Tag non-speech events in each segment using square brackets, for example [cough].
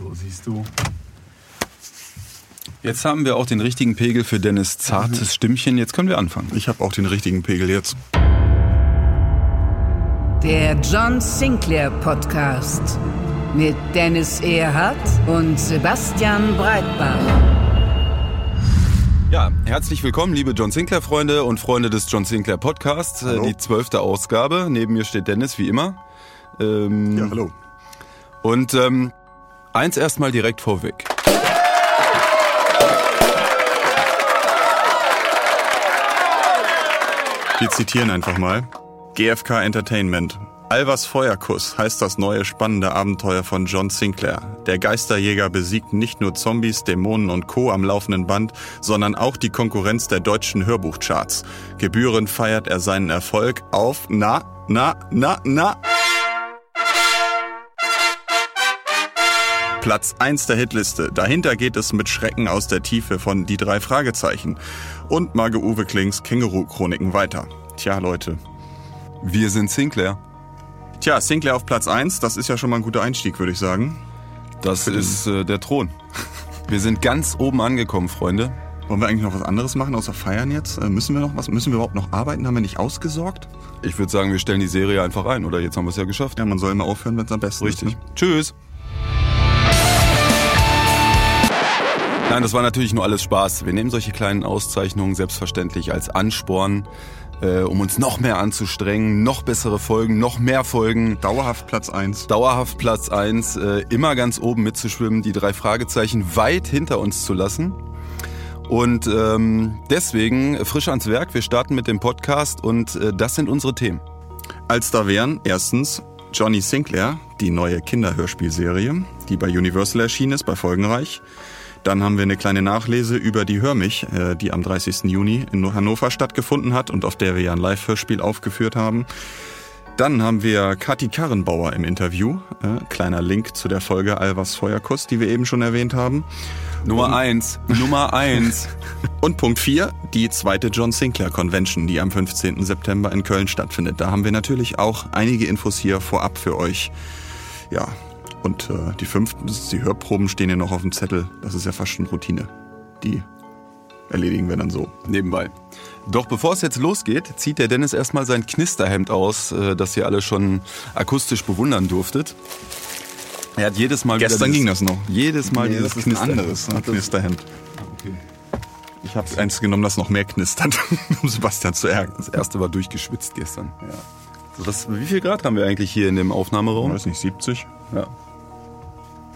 So, siehst du. Jetzt haben wir auch den richtigen Pegel für Dennis zartes Stimmchen. Jetzt können wir anfangen. Ich habe auch den richtigen Pegel jetzt. Der John Sinclair Podcast mit Dennis Erhardt und Sebastian Breitbart. Ja, herzlich willkommen, liebe John Sinclair-Freunde und Freunde des John Sinclair Podcasts. Hallo. Die zwölfte Ausgabe. Neben mir steht Dennis, wie immer. Ähm, Ja, hallo. Und ähm, eins erstmal direkt vorweg. Wir zitieren einfach mal. GFK Entertainment. Alvas Feuerkuss heißt das neue spannende Abenteuer von John Sinclair. Der Geisterjäger besiegt nicht nur Zombies, Dämonen und Co. am laufenden Band, sondern auch die Konkurrenz der deutschen Hörbuchcharts. Gebührend feiert er seinen Erfolg auf, na, na, na, na, Platz 1 der Hitliste. Dahinter geht es mit Schrecken aus der Tiefe von Die drei Fragezeichen und Marge-Uwe Klings Känguru-Chroniken weiter. Tja, Leute. Wir sind Sinclair. Tja, Sinclair auf Platz 1, das ist ja schon mal ein guter Einstieg, würde ich sagen. Das ist äh, der Thron. Wir sind ganz oben angekommen, Freunde. Wollen wir eigentlich noch was anderes machen, außer feiern jetzt? Äh, müssen wir noch was? Müssen wir überhaupt noch arbeiten? Haben wir nicht ausgesorgt? Ich würde sagen, wir stellen die Serie einfach ein, oder? Jetzt haben wir es ja geschafft. Ja, man soll immer aufhören, wenn es am besten Richtig. ist. Ne? Tschüss. Nein, das war natürlich nur alles Spaß. Wir nehmen solche kleinen Auszeichnungen selbstverständlich als Ansporn, äh, um uns noch mehr anzustrengen, noch bessere Folgen, noch mehr Folgen. Dauerhaft Platz 1. Dauerhaft Platz 1, äh, immer ganz oben mitzuschwimmen, die drei Fragezeichen weit hinter uns zu lassen. Und ähm, deswegen frisch ans Werk, wir starten mit dem Podcast und äh, das sind unsere Themen. Als da wären erstens Johnny Sinclair, die neue Kinderhörspielserie, die bei Universal erschienen ist, bei Folgenreich. Dann haben wir eine kleine Nachlese über die Hör mich, äh, die am 30. Juni in Hannover stattgefunden hat und auf der wir ja ein Live-Hörspiel aufgeführt haben. Dann haben wir Kathi Karrenbauer im Interview. Äh, kleiner Link zu der Folge Alvas Feuerkuss, die wir eben schon erwähnt haben. Nummer eins, Nummer eins. [laughs] Und Punkt 4, die zweite John Sinclair Convention, die am 15. September in Köln stattfindet. Da haben wir natürlich auch einige Infos hier vorab für euch. Ja, und äh, die fünften, das ist die Hörproben stehen ja noch auf dem Zettel. Das ist ja fast schon Routine. Die erledigen wir dann so. nebenbei. Doch bevor es jetzt losgeht, zieht der Dennis erstmal sein Knisterhemd aus, äh, das ihr alle schon akustisch bewundern durftet. Er hat jedes Mal Gestern ging das noch. Jedes Mal Nee, dieses das ist ein anderes das- Knisterhemd. Okay. Ich habe eins genommen, das noch mehr knistert, [laughs] um Sebastian zu ärgern. Das erste war durchgeschwitzt gestern. So, was, wie viel Grad haben wir eigentlich hier in dem Aufnahmeraum? Weiß nicht, 70? Ja.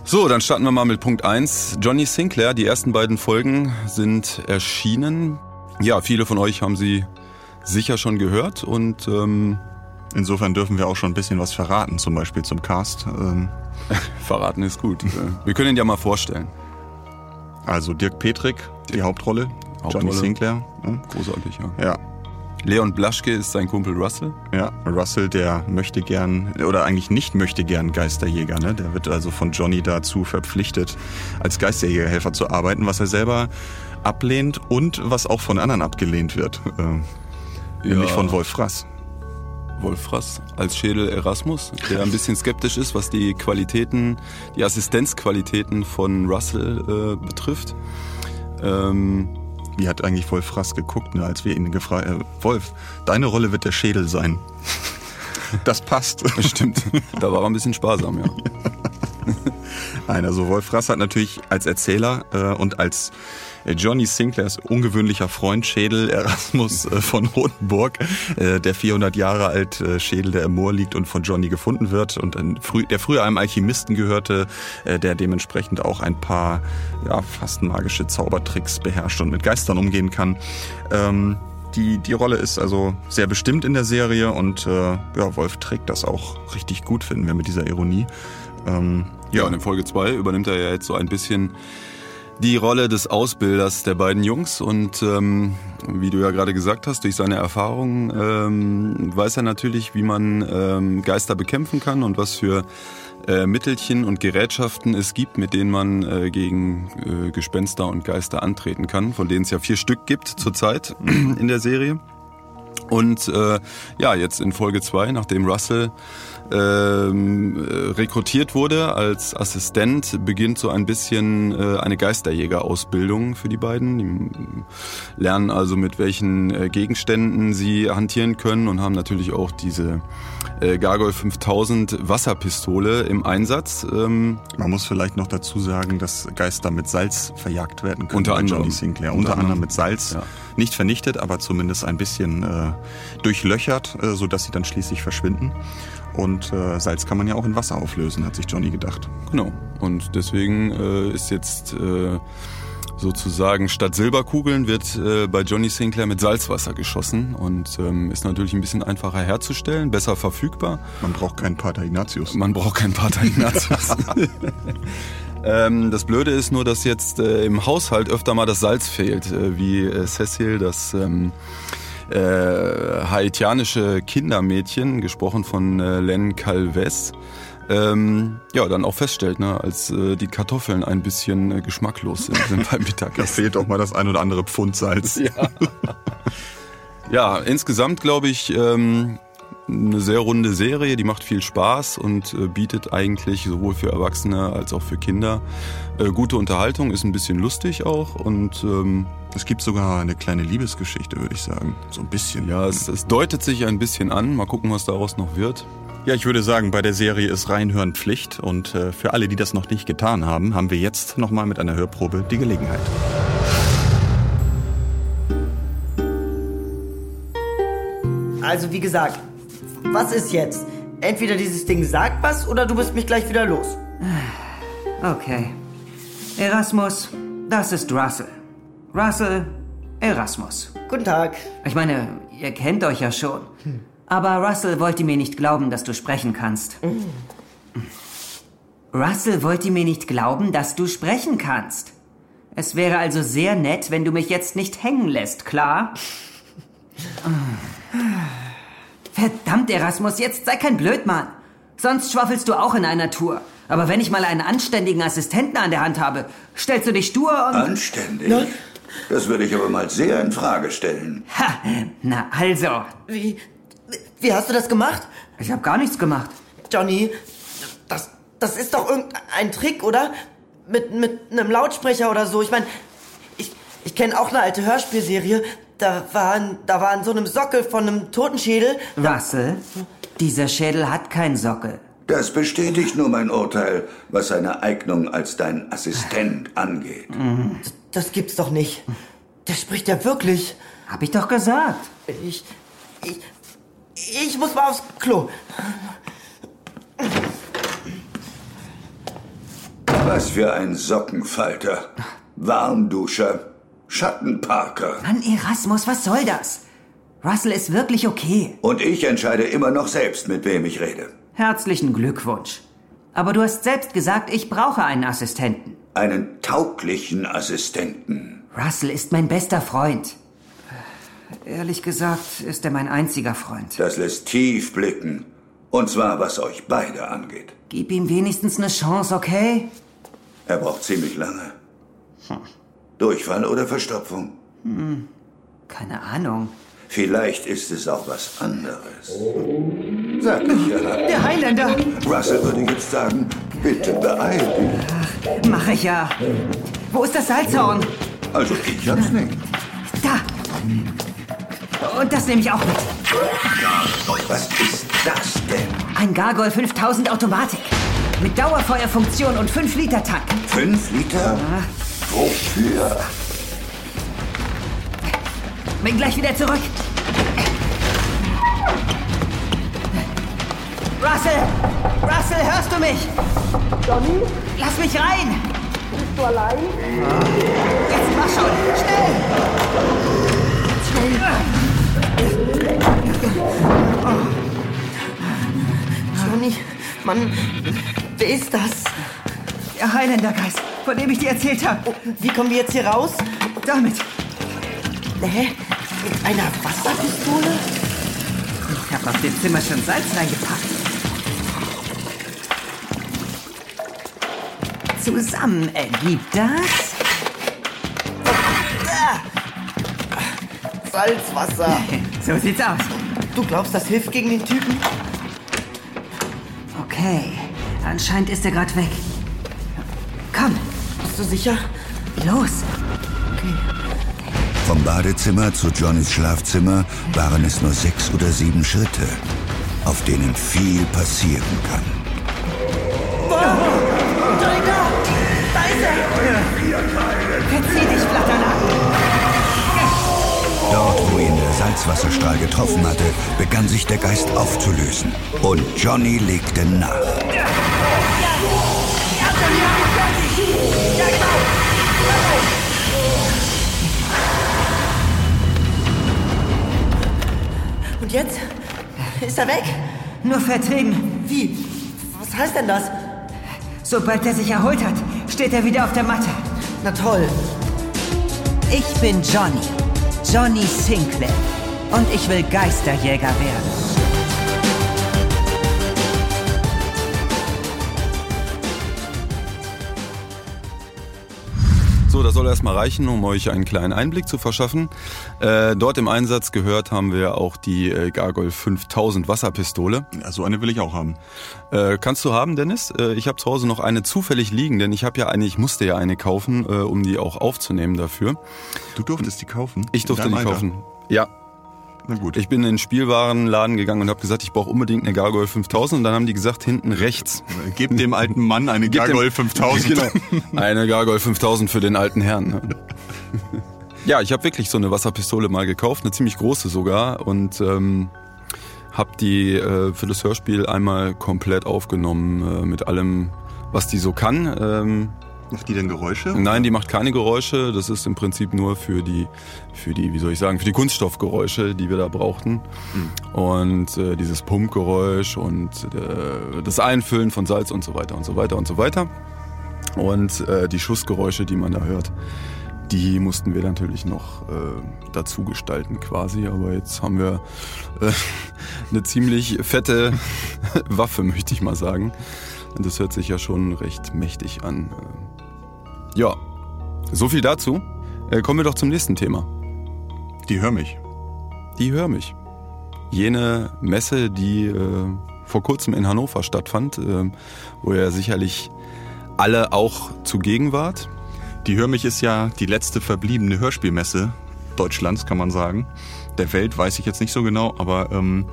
So, dann starten wir mal mit Punkt 1. Johnny Sinclair, die ersten beiden Folgen sind erschienen. Ja, viele von euch haben sie sicher schon gehört und ähm, Insofern dürfen wir auch schon ein bisschen was verraten, zum Beispiel zum Cast. Ähm, [laughs] verraten ist gut. Wir können ihn ja mal vorstellen. Also Dirk Petrik, die Hauptrolle. Hauptrolle. Johnny Sinclair. ne? Großartig, ja. Ja, Leon Blaschke ist sein Kumpel Russell. Ja, Russell, der möchte gern, oder eigentlich nicht möchte gern Geisterjäger, ne? Der wird also von Johnny dazu verpflichtet, als Geisterjägerhelfer zu arbeiten, was er selber ablehnt und was auch von anderen abgelehnt wird. [laughs] Äh, Nämlich Ja. von Wolf Frass. Wolf Frass als Schädel Erasmus, der ein bisschen skeptisch ist, was die Qualitäten, die Assistenzqualitäten von Russell äh, betrifft. Ähm, Wie hat eigentlich Wolf Frass geguckt, ne, als wir ihn gefragt haben, äh, Wolf, deine Rolle wird der Schädel sein. [laughs] Das passt. stimmt, da war er ein bisschen sparsam, ja. [laughs] Nein, also Wolf Frass hat natürlich als Erzähler äh, und als äh, Johnny Sinclairs ungewöhnlicher Freund Schädel Erasmus äh, von Rotenburg, äh, der 400 Jahre alt äh, Schädel, der im Moor liegt und von Johnny gefunden wird und ein, der früher einem Alchemisten gehörte, äh, der dementsprechend auch ein paar ja, fast magische Zaubertricks beherrscht und mit Geistern umgehen kann. Ähm, die, die Rolle ist also sehr bestimmt in der Serie und ja, Wolf trägt das auch richtig gut, finden wir mit dieser Ironie. Ähm, ja. und in Folge 2 übernimmt er ja jetzt so ein bisschen die Rolle des Ausbilders der beiden Jungs und ähm, wie du ja gerade gesagt hast, durch seine Erfahrungen ähm, weiß er natürlich, wie man ähm, Geister bekämpfen kann und was für äh, Mittelchen und Gerätschaften es gibt, mit denen man äh, gegen äh, Gespenster und Geister antreten kann, von denen es ja vier Stück gibt zurzeit in der Serie. Und äh, ja, jetzt in Folge zwei, nachdem Russell ähm, äh, rekrutiert wurde als Assistent, beginnt so ein bisschen äh, eine Geisterjäger-Ausbildung für die beiden. Die lernen also, mit welchen äh, Gegenständen sie hantieren können und haben natürlich auch diese äh, Gargoyle 5000 Wasserpistole im Einsatz. Ähm, Man muss vielleicht noch dazu sagen, dass Geister mit Salz verjagt werden können. Unter anderem. Johnny Sinclair. Unter, unter anderem mit Salz. Ja. Nicht vernichtet, aber zumindest ein bisschen äh, durchlöchert, äh, sodass sie dann schließlich verschwinden. Und äh, Salz kann man ja auch in Wasser auflösen, hat sich Johnny gedacht. Genau. Und deswegen äh, ist jetzt äh, sozusagen statt Silberkugeln wird äh, bei Johnny Sinclair mit Salzwasser geschossen und ähm, ist natürlich ein bisschen einfacher herzustellen, besser verfügbar. Man braucht keinen Pater Ignatius. Man braucht keinen Pater Ignatius. [laughs] ähm, das Blöde ist nur, dass jetzt äh, im Haushalt öfter mal das Salz fehlt, äh, wie Cecil das ähm, äh, haitianische Kindermädchen, gesprochen von äh, Len Calves, ähm, ja, dann auch feststellt, ne, als äh, die Kartoffeln ein bisschen äh, geschmacklos sind, sind beim [laughs] Mittagessen. Da fehlt auch mal das ein oder andere Pfund Salz. Ja, [laughs] ja insgesamt glaube ich, ähm, eine sehr runde Serie, die macht viel Spaß und äh, bietet eigentlich sowohl für Erwachsene als auch für Kinder äh, gute Unterhaltung, ist ein bisschen lustig auch und ähm, es gibt sogar eine kleine Liebesgeschichte, würde ich sagen. So ein bisschen. Ja, es, es deutet sich ein bisschen an. Mal gucken, was daraus noch wird. Ja, ich würde sagen, bei der Serie ist Reinhören Pflicht und äh, für alle, die das noch nicht getan haben, haben wir jetzt nochmal mit einer Hörprobe die Gelegenheit. Also wie gesagt, was ist jetzt? Entweder dieses Ding sagt was oder du bist mich gleich wieder los. Okay. Erasmus, das ist Russell. Russell, Erasmus. Guten Tag. Ich meine, ihr kennt euch ja schon. Aber Russell wollte mir nicht glauben, dass du sprechen kannst. Mhm. Russell wollte mir nicht glauben, dass du sprechen kannst. Es wäre also sehr nett, wenn du mich jetzt nicht hängen lässt, klar? Verdammt, Erasmus, jetzt sei kein Blödmann. Sonst schwaffelst du auch in einer Tour. Aber wenn ich mal einen anständigen Assistenten an der Hand habe, stellst du dich stur und... Anständig? Ja? Das würde ich aber mal sehr in Frage stellen. Ha, na also. Wie, wie hast du das gemacht? Ich habe gar nichts gemacht. Johnny, das, das ist doch irgendein Trick, oder? Mit, mit einem Lautsprecher oder so. Ich meine, ich, ich kenne auch eine alte Hörspielserie. Da war, da war in so einem Sockel von einem Totenschädel. Russell, dieser Schädel hat keinen Sockel. Das bestätigt nur mein Urteil, was seine Eignung als dein Assistent angeht. Das gibt's doch nicht. Der spricht ja wirklich. Hab ich doch gesagt. Ich. Ich. Ich muss mal aufs Klo. Was für ein Sockenfalter. Warmduscher. Schattenparker. Mann, Erasmus, was soll das? Russell ist wirklich okay. Und ich entscheide immer noch selbst, mit wem ich rede. Herzlichen Glückwunsch. Aber du hast selbst gesagt, ich brauche einen Assistenten. Einen tauglichen Assistenten. Russell ist mein bester Freund. Ehrlich gesagt ist er mein einziger Freund. Das lässt tief blicken. Und zwar, was euch beide angeht. Gib ihm wenigstens eine Chance, okay? Er braucht ziemlich lange. Hm. Durchfall oder Verstopfung? Hm. Keine Ahnung. Vielleicht ist es auch was anderes. Sag ich ja. Der Highlander! Russell würde jetzt sagen, bitte beeil dich. Ach, mach ich ja. Wo ist das Salzhorn? Also ich hab's nicht. Da! Und das nehme ich auch mit. Was ist das denn? Ein Gargoyle 5000 Automatik. Mit Dauerfeuerfunktion und 5 Liter Tank. 5 Liter? Ja. Wofür? Bin gleich wieder zurück. Russell! Russell, hörst du mich? Johnny? Lass mich rein! Bist du allein? Jetzt mach schon! Schnell! Schnell! Johnny, Mann, wer ist das? Der Highlander-Geist, von dem ich dir erzählt habe. Oh, wie kommen wir jetzt hier raus? Damit. Hä? Mit einer Wasserpistole? Ich habe auf dem Zimmer schon Salz reingepackt. Zusammen ergibt das Salzwasser. [laughs] So sieht's aus. Du glaubst, das hilft gegen den Typen? Okay, anscheinend ist er gerade weg. Komm, Bist du sicher? los. Vom Badezimmer zu Johnnys Schlafzimmer waren es nur sechs oder sieben Schritte, auf denen viel passieren kann. Johnny, Verzieh dich, Flatternacken. Dort, wo ihn der Salzwasserstrahl getroffen hatte, begann sich der Geist aufzulösen. Und Johnny legte nach. Und jetzt? Ist er weg? Nur vertrieben. Wie? Was heißt denn das? Sobald er sich erholt hat, steht er wieder auf der Matte. Na toll. Ich bin Johnny. Johnny Sinclair. Und ich will Geisterjäger werden. So, das soll erstmal reichen, um euch einen kleinen Einblick zu verschaffen. Äh, dort im Einsatz gehört haben wir auch die äh, Gargoyle 5000 Wasserpistole. Ja, so eine will ich auch haben. Äh, kannst du haben, Dennis? Äh, ich habe zu Hause noch eine zufällig liegen, denn ich habe ja eine, ich musste ja eine kaufen, äh, um die auch aufzunehmen dafür. Du durftest die kaufen? Ich durfte die Alter? kaufen. Ja, Na gut. ich bin in den Spielwarenladen gegangen und habe gesagt, ich brauche unbedingt eine Gargoyle 5000 und dann haben die gesagt, hinten rechts. Gib dem alten Mann eine Gargoyle 5000. Genau. Eine Gargoyle 5000 für den alten Herrn. ne? Ja, ich habe wirklich so eine Wasserpistole mal gekauft, eine ziemlich große sogar und ähm, habe die äh, für das Hörspiel einmal komplett aufgenommen äh, mit allem, was die so kann. Ähm, Macht die denn Geräusche? nein, die macht keine Geräusche. Das ist im Prinzip nur für die, für die, wie soll ich sagen, für die Kunststoffgeräusche, die wir da brauchten. Und äh, dieses Pumpgeräusch und äh, das Einfüllen von Salz und so weiter und so weiter und so weiter. Und äh, die Schussgeräusche, die man da hört, die mussten wir natürlich noch äh, dazu gestalten quasi. Aber jetzt haben wir äh, [laughs] eine ziemlich fette [laughs] Waffe, möchte ich mal sagen. Und das hört sich ja schon recht mächtig an. Ja, so viel dazu. Äh, kommen wir doch zum nächsten Thema. Die hör mich. Die Hör mich. Jene Messe, die äh, vor kurzem in Hannover stattfand, äh, wo ihr sicherlich alle auch zugegen wart. Die Hör mich ist ja die letzte verbliebene Hörspielmesse Deutschlands, kann man sagen. Der Welt weiß ich jetzt nicht so genau, aber ähm,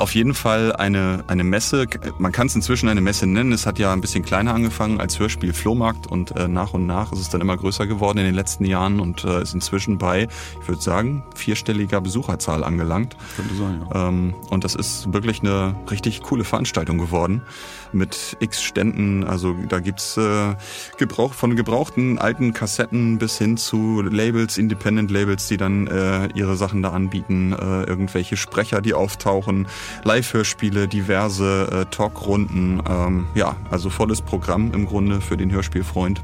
auf jeden Fall eine, eine Messe. Man kann es inzwischen eine Messe nennen. Es hat ja ein bisschen kleiner angefangen als Hörspiel Flohmarkt und äh, nach und nach ist es dann immer größer geworden in den letzten Jahren und äh, ist inzwischen bei, ich würde sagen, vierstelliger Besucherzahl angelangt. Könnte sein, ja. Ähm, und das ist wirklich eine richtig coole Veranstaltung geworden mit x Ständen. Also da gibt's äh, Gebrauch von gebrauchten alten Kassetten bis hin zu Labels, Independent Labels, die dann äh, ihre Sachen da anbieten, äh, irgendwelche Sprecher, die auftauchen, Live-Hörspiele, diverse äh, Talkrunden. Ähm, ja, also volles Programm im Grunde für den Hörspielfreund.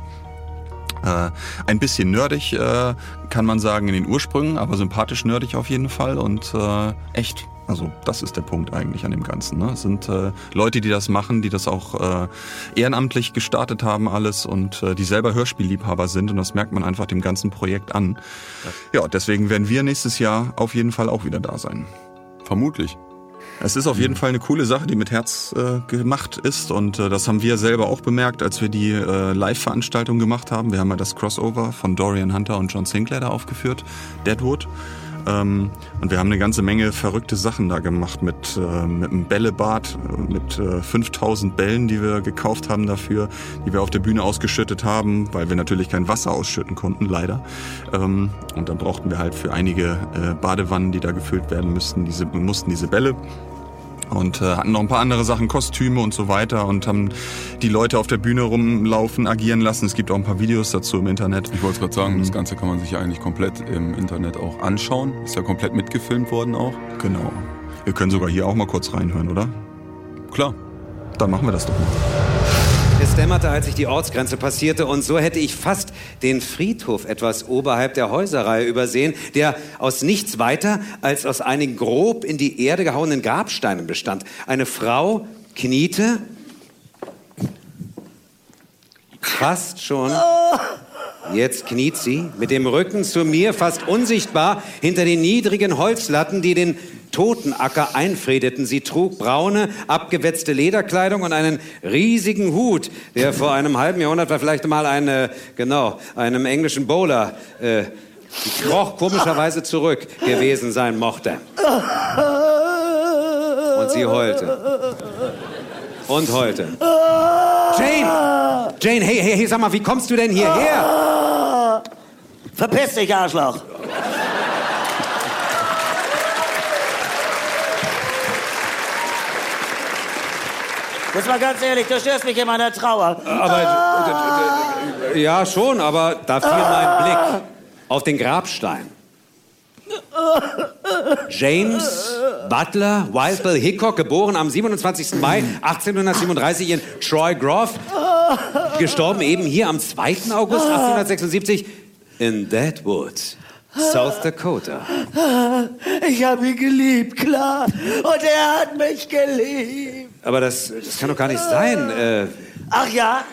Äh, ein bisschen nerdig, äh, kann man sagen, in den Ursprüngen, aber sympathisch nerdig auf jeden Fall und äh, echt. Also das ist der Punkt eigentlich an dem Ganzen. Ne? Es sind äh, Leute, die das machen, die das auch äh, ehrenamtlich gestartet haben alles und äh, die selber Hörspielliebhaber sind und das merkt man einfach dem ganzen Projekt an. Ja, deswegen werden wir nächstes Jahr auf jeden Fall auch wieder da sein. Vermutlich. Es ist auf jeden Fall eine coole Sache, die mit Herz äh, gemacht ist und äh, das haben wir selber auch bemerkt, als wir die äh, Live-Veranstaltung gemacht haben. Wir haben ja das Crossover von Dorian Hunter und John Sinclair da aufgeführt, Deadwood. Ähm, und wir haben eine ganze Menge verrückte Sachen da gemacht mit, äh, mit einem Bällebad, mit äh, 5000 Bällen, die wir gekauft haben dafür, die wir auf der Bühne ausgeschüttet haben, weil wir natürlich kein Wasser ausschütten konnten, leider. Ähm, und dann brauchten wir halt für einige äh, Badewannen, die da gefüllt werden müssten, diese, mussten diese Bälle und äh, hatten noch ein paar andere Sachen, Kostüme und so weiter und haben die Leute auf der Bühne rumlaufen, agieren lassen. Es gibt auch ein paar Videos dazu im Internet. Ich wollte gerade sagen, das Ganze kann man sich ja eigentlich komplett im Internet auch anschauen. Ist ja komplett mitgefilmt worden auch. Genau. Wir können sogar hier auch mal kurz reinhören, oder? Klar. Dann machen wir das doch mal. Es dämmerte, als ich die Ortsgrenze passierte, und so hätte ich fast den Friedhof etwas oberhalb der Häuserreihe übersehen, der aus nichts weiter als aus einigen grob in die Erde gehauenen Grabsteinen bestand. Eine Frau kniete fast schon. Jetzt kniet sie mit dem Rücken zu mir, fast unsichtbar, hinter den niedrigen Holzlatten, die den Totenacker einfriedeten. Sie trug braune, abgewetzte Lederkleidung und einen riesigen Hut, der vor einem halben Jahrhundert war vielleicht mal eine, genau, einem englischen Bowler, äh, kroch komischerweise zurück gewesen sein mochte. Und sie heulte. Und heulte. Jane! Jane, hey, hey, hey, sag mal, wie kommst du denn hierher? Verpiss dich, Arschloch! Jetzt mal ganz ehrlich, du störst mich in meiner Trauer. Aber, äh, ja, schon, aber da fiel mein Blick auf den Grabstein. James Butler Wild Bill Hickok, geboren am 27. Mai 1837 in Troy Grove, gestorben eben hier am 2. August 1876 in Deadwood, South Dakota. Ich habe ihn geliebt, klar. Und er hat mich geliebt. Aber das, das kann doch gar nicht sein. Äh, Ach ja?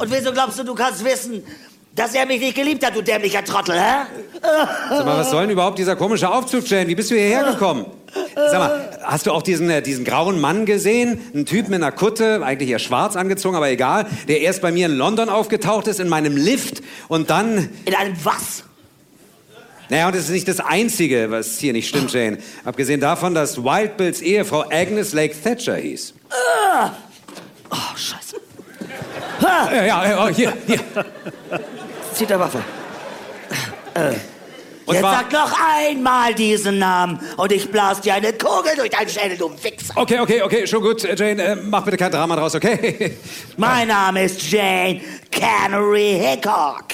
Und wieso glaubst du, du kannst wissen, dass er mich nicht geliebt hat, du dämlicher Trottel, hä? sag mal, was soll denn überhaupt dieser komische Aufzug, Jane? Wie bist du hierher gekommen? Sag mal, hast du auch diesen, äh, diesen grauen Mann gesehen? Ein Typ mit einer Kutte, eigentlich eher schwarz angezogen, aber egal, der erst bei mir in London aufgetaucht ist, in meinem Lift und dann... In einem was? Naja, und es ist nicht das Einzige, was hier nicht stimmt, Jane. Abgesehen davon, dass Wild Bills Ehefrau Agnes Lake Thatcher hieß. Oh, scheiße. Ja, ja, ja, hier, hier. Zieht der Waffe. Und Jetzt sag noch einmal diesen Namen und ich blas dir eine Kugel durch deinen Schädel, du Wichser. Okay, okay, okay, schon gut, Jane. Äh, mach bitte kein Drama draus, okay? [laughs] Mein Name ist Jane Canary Hickok.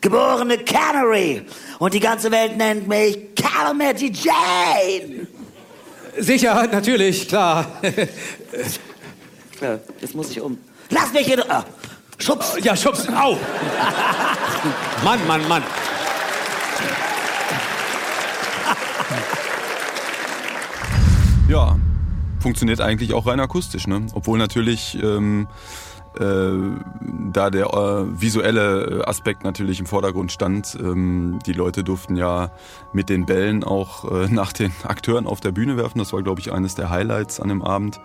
Geborene Canary. Und die ganze Welt nennt mich Calamity Jane. Sicher, natürlich, klar. Ja, jetzt muss ich um. Lass mich in... Ah, Schubs. Ja, schubs, au! Mann, Mann, Mann. Ja, funktioniert eigentlich auch rein akustisch, ne? Obwohl natürlich ähm, äh, da der äh, visuelle Aspekt natürlich im Vordergrund stand. Ähm, die Leute durften ja mit den Bällen auch äh, [laughs] nach den Akteuren auf der Bühne werfen. Das war, glaube ich, eines der Highlights an dem Abend.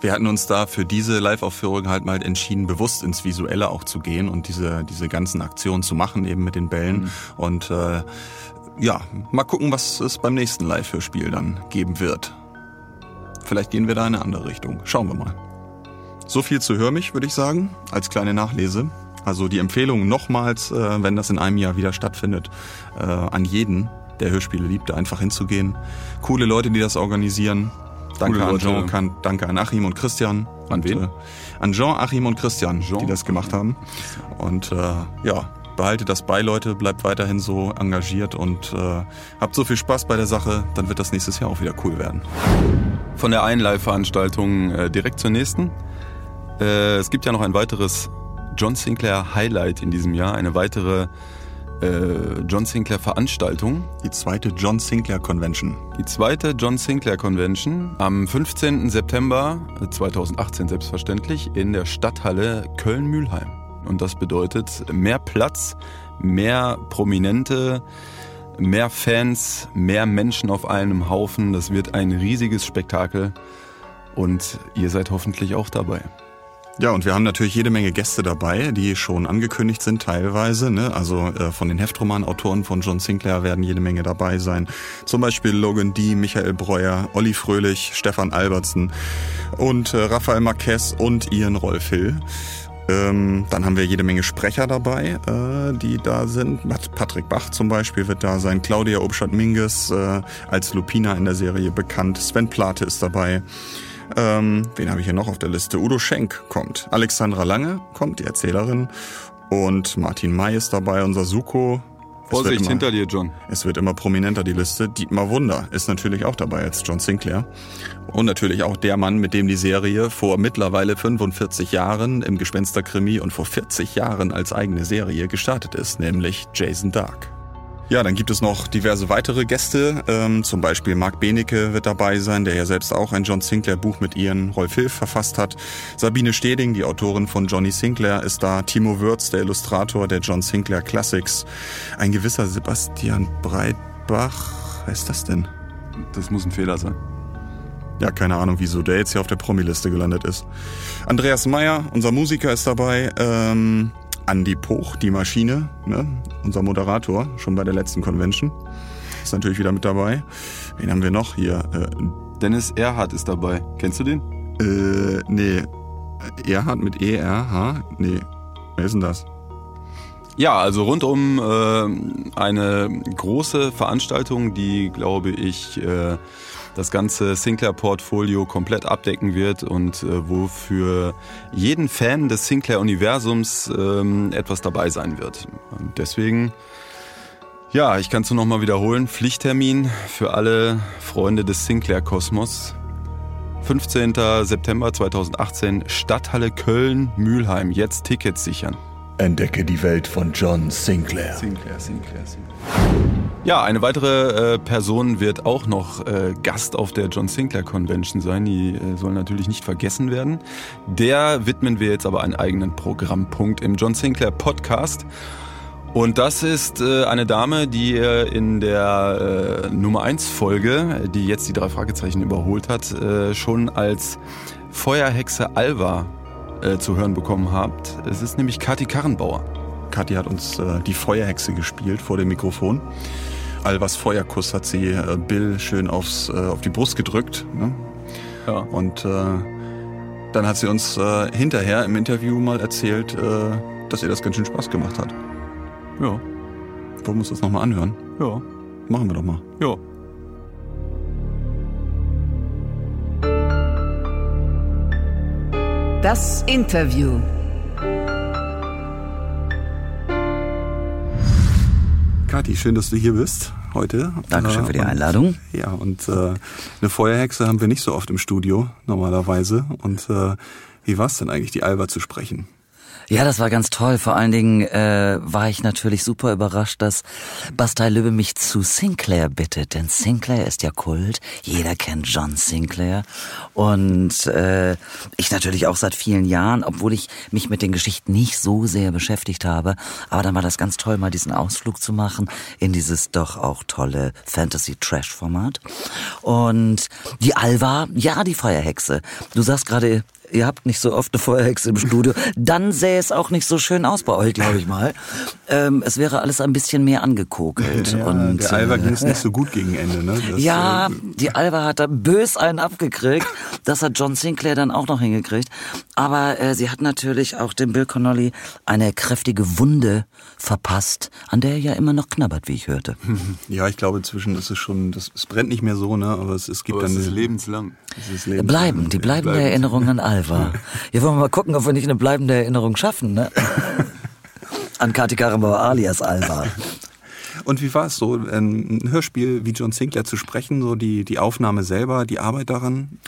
Wir hatten uns da für diese Live-Aufführung halt mal entschieden, bewusst ins Visuelle auch zu gehen und diese, diese ganzen Aktionen zu machen, eben mit den Bällen. Und äh, ja, mal gucken, was es beim nächsten Live-Hörspiel dann geben wird. Vielleicht gehen wir da in eine andere Richtung. Schauen wir mal. So viel zu Hör mich, würde ich sagen, als kleine Nachlese. Also die Empfehlung nochmals, äh, wenn das in einem Jahr wieder stattfindet, äh, an jeden, der Hörspiele liebt, einfach hinzugehen. Coole Leute, die das organisieren. Danke Coole an Leute. Jean, kann, danke an Achim und Christian. An und, wen? Äh, an Jean, Achim und Christian, Jean, die das gemacht haben. Und äh, ja, behaltet das bei, Leute, bleibt weiterhin so engagiert und äh, habt so viel Spaß bei der Sache, dann wird das nächstes Jahr auch wieder cool werden. Von der einen Live-Veranstaltung äh, direkt zur nächsten. Äh, es gibt ja noch ein weiteres John Sinclair Highlight in diesem Jahr, eine weitere äh, John Sinclair Veranstaltung. Die zweite John Sinclair Convention. Die zweite John Sinclair Convention am 15. September 2018 selbstverständlich in der Stadthalle Köln-Mühlheim. Und das bedeutet mehr Platz, mehr Prominente, mehr Fans, mehr Menschen auf einem Haufen. Das wird ein riesiges Spektakel und ihr seid hoffentlich auch dabei. Ja, und wir haben natürlich jede Menge Gäste dabei, die schon angekündigt sind teilweise. Ne? Also äh, von den Heftromanautoren von John Sinclair werden jede Menge dabei sein. Zum Beispiel Logan D., Michael Breuer, Olli Fröhlich, Stefan Albertsen und äh, Raphael Marquez und Ian Rolf Hill. Ähm, dann haben wir jede Menge Sprecher dabei, äh, die da sind. Patrick Bach zum Beispiel wird da sein. Claudia Obstadt-Minges äh, als Lupina in der Serie bekannt. Sven Plate ist dabei. Ähm, wen habe ich hier noch auf der Liste? Udo Schenk kommt. Alexandra Lange kommt, die Erzählerin. Und Martin May ist dabei, unser Suko. Vorsicht, immer, hinter dir, John. Es wird immer prominenter, die Liste. Dietmar Wunder ist natürlich auch dabei als John Sinclair. Und natürlich auch der Mann, mit dem die Serie vor mittlerweile 45 Jahren im Gespensterkrimi und vor 40 Jahren als eigene Serie gestartet ist, nämlich Jason Dark. Ja, dann gibt es noch diverse weitere Gäste. Ähm, zum Beispiel Marc Benecke wird dabei sein, der ja selbst auch ein John Sinclair Buch mit Ian Rolf Hilf verfasst hat. Sabine Steding, die Autorin von Johnny Sinclair, ist da. Timo Würz, der Illustrator der John Sinclair Classics. Ein gewisser Sebastian Breitbach. Wer ist das denn? Das muss ein Fehler sein. Ja, keine Ahnung, wieso der jetzt hier auf der Promiliste gelandet ist. Andreas Meyer, unser Musiker, ist dabei. Ähm, Andi Poch, die Maschine, ne? unser Moderator, schon bei der letzten Convention. Ist natürlich wieder mit dabei. Wen haben wir noch hier? Äh, Dennis Erhardt ist dabei. Kennst du den? Äh, nee. Erhardt mit E-R-H? Nee. Wer ist denn das? Ja, also rund um äh, eine große Veranstaltung, die, glaube ich, äh, das ganze Sinclair-Portfolio komplett abdecken wird und äh, wo für jeden Fan des Sinclair-Universums ähm, etwas dabei sein wird. Und deswegen, ja, ich kann es nur nochmal wiederholen, Pflichttermin für alle Freunde des Sinclair-Kosmos. 15. September 2018, Stadthalle Köln-Mühlheim. Jetzt Tickets sichern. Entdecke die Welt von John Sinclair. Sinclair, Sinclair, Sinclair. Ja, eine weitere äh, Person wird auch noch äh, Gast auf der John Sinclair Convention sein. Die äh, soll natürlich nicht vergessen werden. Der widmen wir jetzt aber einen eigenen Programmpunkt im John Sinclair Podcast. Und das ist äh, eine Dame, die äh, in der äh, Nummer 1 Folge, die jetzt die drei Fragezeichen überholt hat, schon als Feuerhexe Alva zu hören bekommen habt. Es ist nämlich Kathi Karrenbauer. Kathi hat uns äh, die Feuerhexe gespielt vor dem Mikrofon. Alvas Feuerkuss hat sie äh, Bill schön aufs, äh, auf die Brust gedrückt. Ne? Ja. Und äh, dann hat sie uns äh, hinterher im Interview mal erzählt, äh, dass ihr das ganz schön Spaß gemacht hat. Ja. Wollen wir uns das nochmal anhören? Ja. Machen wir doch mal. Ja. Das Interview. Kathi, schön, dass du hier bist heute. Dankeschön Äh, für die und- Einladung. Ja, und äh, eine Feuerhexe haben wir nicht so oft im Studio, normalerweise. Und äh, wie war es denn eigentlich, die Alva zu sprechen? Ja, das war ganz toll. Vor allen Dingen äh, war ich natürlich super überrascht, dass Bastei Lübbe mich zu Sinclair bittet. Denn Sinclair ist ja Kult. Jeder kennt John Sinclair. Und äh, ich natürlich auch seit vielen Jahren, obwohl ich mich mit den Geschichten nicht so sehr beschäftigt habe. Aber dann war das ganz toll, mal diesen Ausflug zu machen in dieses doch auch tolle Fantasy-Trash-Format. Und die Alva, ja, die Feuerhexe. Du sagst gerade, ihr habt nicht so oft eine Feuerhexe im Studio, dann sähe es auch nicht so schön aus bei euch, glaube ich mal. Ähm, es wäre alles ein bisschen mehr angekokelt. Ja, und, der Alva äh, ging es nicht so gut gegen Ende, ne? Das, ja, äh, die Alva hat da bös einen abgekriegt. Das hat John Sinclair dann auch noch hingekriegt. Aber äh, sie hat natürlich auch dem Bill Connolly eine kräftige Wunde verpasst, an der er ja immer noch knabbert, wie ich hörte. [laughs] ja, ich glaube, inzwischen ist es schon, das, es brennt nicht mehr so, ne? Aber es, es gibt Aber dann es ist lebenslang. es ist lebenslang. Bleiben, die bleibende bleiben. Erinnerung an Alva. Ja, wollen wir mal gucken, ob wir nicht eine bleibende Erinnerung schaffen, ne? [laughs] An Kati Karrenbauer alias Alva. Und wie war es so, ein Hörspiel wie John Sinclair zu sprechen, so die, die Aufnahme selber, die Arbeit daran?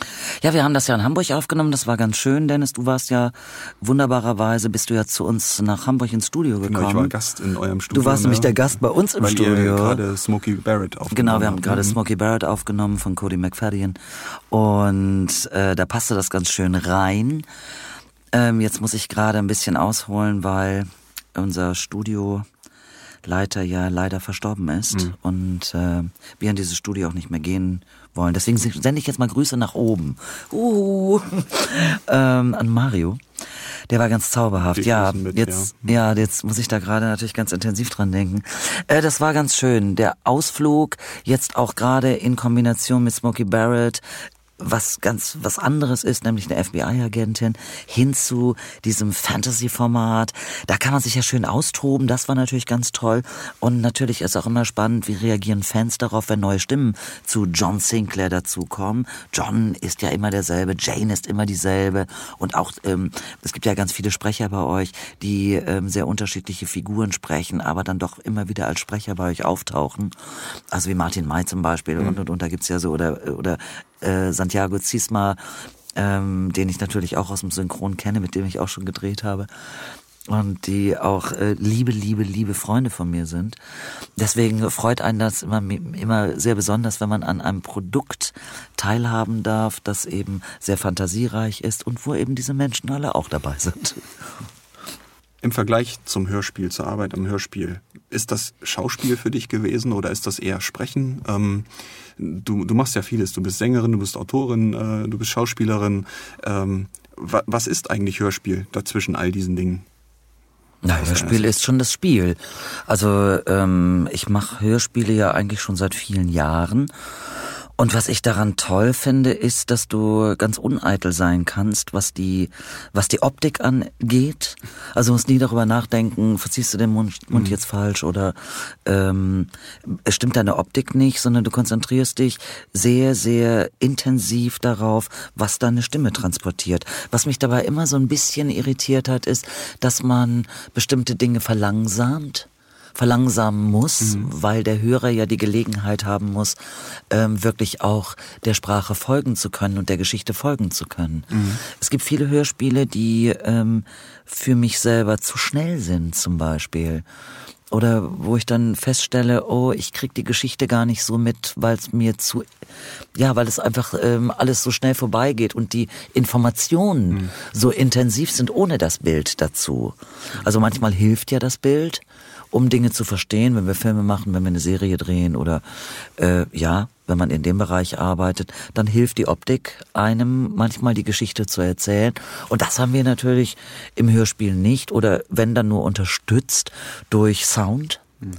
Ja, wir haben das ja in Hamburg aufgenommen, das war ganz schön, Dennis. Du warst ja wunderbarerweise, bist du ja zu uns nach Hamburg ins Studio gekommen. Genau, ich war Gast in eurem Studio. Du warst ne? nämlich der Gast bei uns im Weil Studio. Ihr gerade Smokey Barrett aufgenommen Genau, wir haben gerade ne? Smokey Barrett aufgenommen von Cody McFadden und äh, da passte das ganz schön rein. Ähm, jetzt muss ich gerade ein bisschen ausholen, weil unser Studioleiter ja leider verstorben ist Mhm. und äh, wir in dieses Studio auch nicht mehr gehen wollen. Deswegen sende ich jetzt mal Grüße nach oben. Uh, [laughs] ähm, an Mario. Der war ganz zauberhaft. Ja, mit, jetzt, ja, jetzt muss ich da gerade natürlich ganz intensiv dran denken. Äh, das war ganz schön. Der Ausflug, jetzt auch gerade in Kombination mit Smokey Barrett, was ganz was anderes ist, nämlich eine FBI-Agentin, hin zu diesem Fantasy-Format. Da kann man sich ja schön austoben, das war natürlich ganz toll. Und natürlich ist auch immer spannend, wie reagieren Fans darauf, wenn neue Stimmen zu John Sinclair dazukommen. John ist ja immer derselbe, Jane ist immer dieselbe. Und auch, ähm, es gibt ja ganz viele Sprecher bei euch, die ähm, sehr unterschiedliche Figuren sprechen, aber dann doch immer wieder als Sprecher bei euch auftauchen. Also wie Martin May zum Beispiel mhm. und, und, und da gibt's ja so, oder, oder äh, Santiago Zisma, ähm, den ich natürlich auch aus dem Synchron kenne, mit dem ich auch schon gedreht habe. Und die auch äh, liebe, liebe, liebe Freunde von mir sind. Deswegen freut einen das immer, immer sehr besonders, wenn man an einem Produkt teilhaben darf, das eben sehr fantasiereich ist und wo eben diese Menschen alle auch dabei sind. Im Vergleich zum Hörspiel, zur Arbeit am Hörspiel, ist das Schauspiel für dich gewesen oder ist das eher Sprechen? Ähm, du, du machst ja vieles. Du bist Sängerin, du bist Autorin, äh, du bist Schauspielerin. Ähm, wa was ist eigentlich Hörspiel dazwischen all diesen Dingen? Na, Hörspiel ist schon das Spiel. Also ähm, ich mache Hörspiele ja eigentlich schon seit vielen Jahren und was ich daran toll finde, ist, dass du ganz uneitel sein kannst, was die, was die Optik angeht. Also musst nie darüber nachdenken, verziehst du den Mund, Mund mhm. jetzt falsch oder ähm, es stimmt deine Optik nicht, sondern du konzentrierst dich sehr, sehr intensiv darauf, was deine Stimme transportiert. Was mich dabei immer so ein bisschen irritiert hat, ist, dass man bestimmte Dinge verlangsamt verlangsamen muss, mhm. weil der Hörer ja die Gelegenheit haben muss, ähm, wirklich auch der Sprache folgen zu können und der Geschichte folgen zu können. Mhm. Es gibt viele Hörspiele, die ähm, für mich selber zu schnell sind, zum Beispiel oder wo ich dann feststelle, oh, ich krieg die Geschichte gar nicht so mit, weil es mir zu, ja, weil es einfach ähm, alles so schnell vorbeigeht und die Informationen mhm. so intensiv sind ohne das Bild dazu. Also manchmal hilft ja das Bild, um Dinge zu verstehen, wenn wir Filme machen, wenn wir eine Serie drehen oder äh, ja, wenn man in dem Bereich arbeitet, dann hilft die Optik einem manchmal die Geschichte zu erzählen. Und das haben wir natürlich im Hörspiel nicht oder wenn dann nur unterstützt durch Sound. Mhm.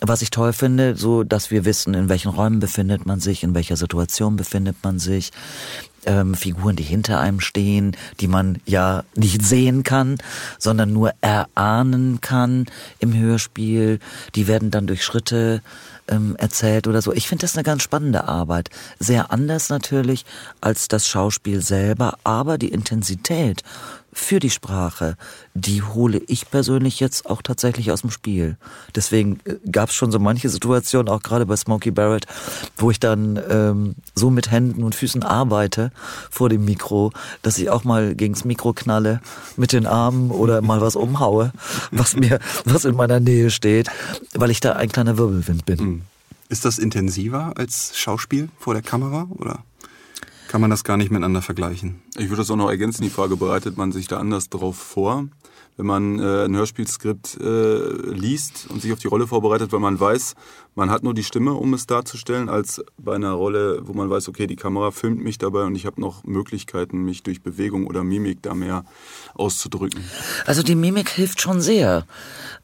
Was ich toll finde, so dass wir wissen, in welchen Räumen befindet man sich, in welcher Situation befindet man sich, ähm, Figuren, die hinter einem stehen, die man ja nicht sehen kann, sondern nur erahnen kann im Hörspiel. Die werden dann durch Schritte ähm, erzählt oder so. Ich finde das eine ganz spannende Arbeit. Sehr anders natürlich als das Schauspiel selber, aber die Intensität für die Sprache, die hole ich persönlich jetzt auch tatsächlich aus dem Spiel. Deswegen äh, gab es schon so manche Situationen, auch gerade bei Smokey Barrett, wo ich dann ähm, so mit Händen und Füßen arbeite vor dem Mikro, dass ich auch mal gegens Mikro knalle mit den Armen oder mal was umhaue, was mir, was in meiner Nähe steht, weil ich da ein kleiner Wirbelwind bin. Hm. Ist das intensiver als Schauspiel vor der Kamera oder? Kann man das gar nicht miteinander vergleichen. Ich würde das auch noch ergänzen, die Frage, bereitet man sich da anders drauf vor? Wenn man äh, ein Hörspielskript äh, liest und sich auf die Rolle vorbereitet, weil man weiß, man hat nur die Stimme, um es darzustellen, als bei einer Rolle, wo man weiß, okay, die Kamera filmt mich dabei und ich habe noch Möglichkeiten, mich durch Bewegung oder Mimik da mehr auszudrücken. Also die Mimik hilft schon sehr.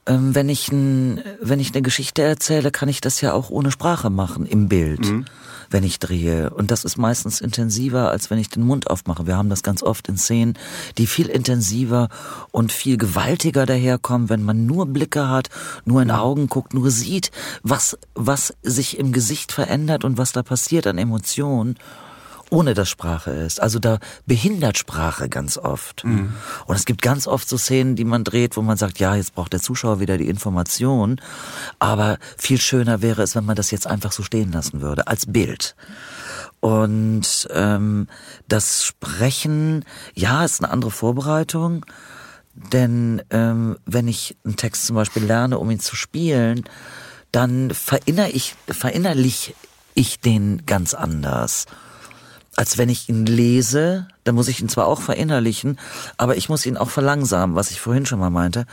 Ähm, wenn, ich ein, wenn ich eine Geschichte erzähle, kann ich das ja auch ohne Sprache machen, im Bild. Mhm wenn ich drehe. Und das ist meistens intensiver, als wenn ich den Mund aufmache. Wir haben das ganz oft in Szenen, die viel intensiver und viel gewaltiger daherkommen, wenn man nur Blicke hat, nur in Augen guckt, nur sieht, was, was sich im Gesicht verändert und was da passiert an Emotionen ohne dass Sprache ist. Also da behindert Sprache ganz oft. Mhm. Und es gibt ganz oft so Szenen, die man dreht, wo man sagt, ja, jetzt braucht der Zuschauer wieder die Information. Aber viel schöner wäre es, wenn man das jetzt einfach so stehen lassen würde, als Bild. Und ähm, das Sprechen, ja, ist eine andere Vorbereitung. Denn ähm, wenn ich einen Text zum Beispiel lerne, um ihn zu spielen, dann verinner ich, verinnerlich ich den ganz anders als wenn ich ihn lese, dann muss ich ihn zwar auch verinnerlichen, aber ich muss ihn auch verlangsamen, was ich vorhin schon mal meinte.